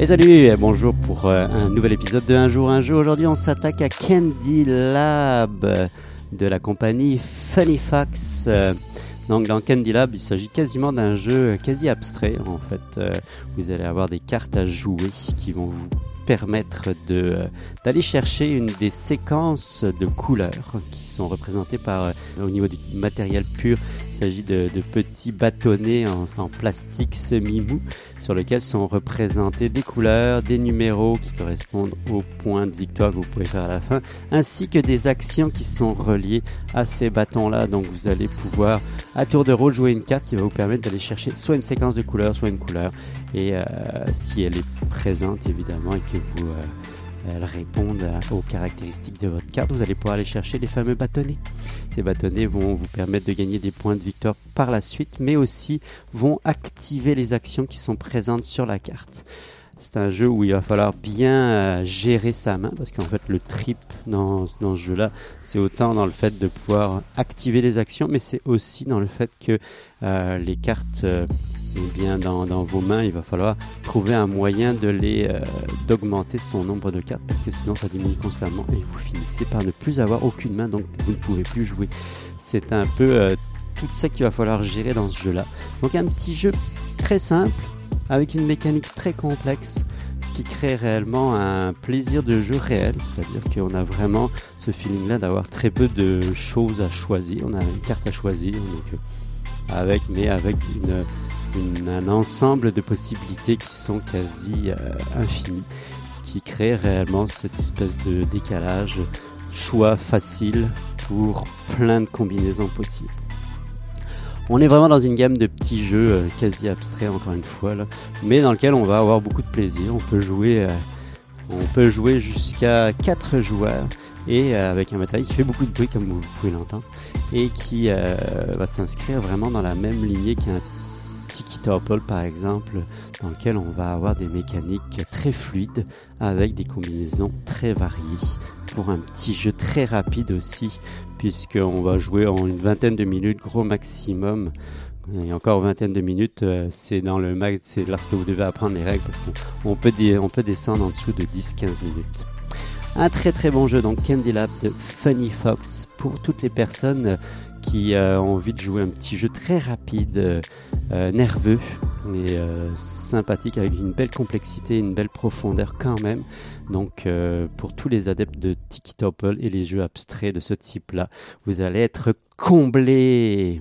Et salut bonjour pour euh, un nouvel épisode de Un jour un jeu. Aujourd'hui on s'attaque à Candy Lab de la compagnie Funny Fox. Euh, Donc dans Candy Lab il s'agit quasiment d'un jeu quasi abstrait en fait. Euh, Vous allez avoir des cartes à jouer qui vont vous permettre euh, d'aller chercher une des séquences de couleurs qui sont représentées au niveau du matériel pur. Il s'agit de, petits bâtonnets en, en plastique semi-mou sur lesquels sont représentés des couleurs, des numéros qui correspondent aux points de victoire que vous pouvez faire à la fin, ainsi que des actions qui sont reliées à ces bâtons-là. Donc vous allez pouvoir à tour de rôle jouer une carte qui va vous permettre d'aller chercher soit une séquence de couleurs, soit une couleur. Et euh, si elle est présente évidemment et que vous euh, elle répondent aux caractéristiques de votre carte, vous allez pouvoir aller chercher les fameux bâtonnets. Ces bâtonnets vont vous permettre de gagner des points de victoire par la suite, mais aussi vont activer les actions qui sont présentes sur la carte. C'est un jeu où il va falloir bien euh, gérer sa main, parce qu'en fait le trip dans, dans ce jeu-là, c'est autant dans le fait de pouvoir activer les actions, mais c'est aussi dans le fait que euh, les cartes, euh, eh bien dans, vos mains, il va falloir trouver un moyen de les euh, d'augmenter son nombre de cartes, parce que sinon ça diminue constamment et vous finissez par ne plus avoir aucune main, donc vous ne pouvez plus jouer. C'est un peu euh, tout ça qu'il va falloir gérer dans ce jeu-là. Donc un petit jeu très simple avec une mécanique très complexe, ce qui crée réellement un plaisir de jeu réel, c'est-à-dire qu'on a vraiment ce feeling-là d'avoir très peu de choses à choisir. On a une carte à choisir, donc euh, avec, mais avec une, un ensemble de possibilités qui sont quasi euh, infinies, ce qui crée réellement cette espèce de décalage, choix facile pour plein de combinaisons possibles. On est vraiment dans une gamme de petits jeux euh, quasi abstraits encore une fois mais dans lequel on va avoir beaucoup de plaisir. On peut jouer, euh, on peut jouer jusqu'à 4 joueurs et avec un matériel qui fait beaucoup de bruit comme vous pouvez l'entendre et qui va s'inscrire vraiment dans la même lignée qu'un Tiki Topple par exemple, dans lequel on va avoir des mécaniques très fluides avec des combinaisons très variées pour un petit jeu très rapide aussi puisqu'on va jouer en une vingtaine de minutes, gros maximum. Et encore vingtaine de minutes, euh, c'est dans le max, c'est lorsque vous devez apprendre les règles, parce qu'on on peut, on peut descendre en dessous de 10-15 minutes. Un très très bon jeu, donc Candy Lab de Funny Fox, pour toutes les personnes qui euh, ont envie de jouer un petit jeu très rapide, euh, euh, nerveux et euh, sympathique, avec une belle complexité, une belle profondeur quand même. Donc euh, pour tous les adeptes de Tiki Topple et les jeux abstraits de ce type-là, vous allez être comblés.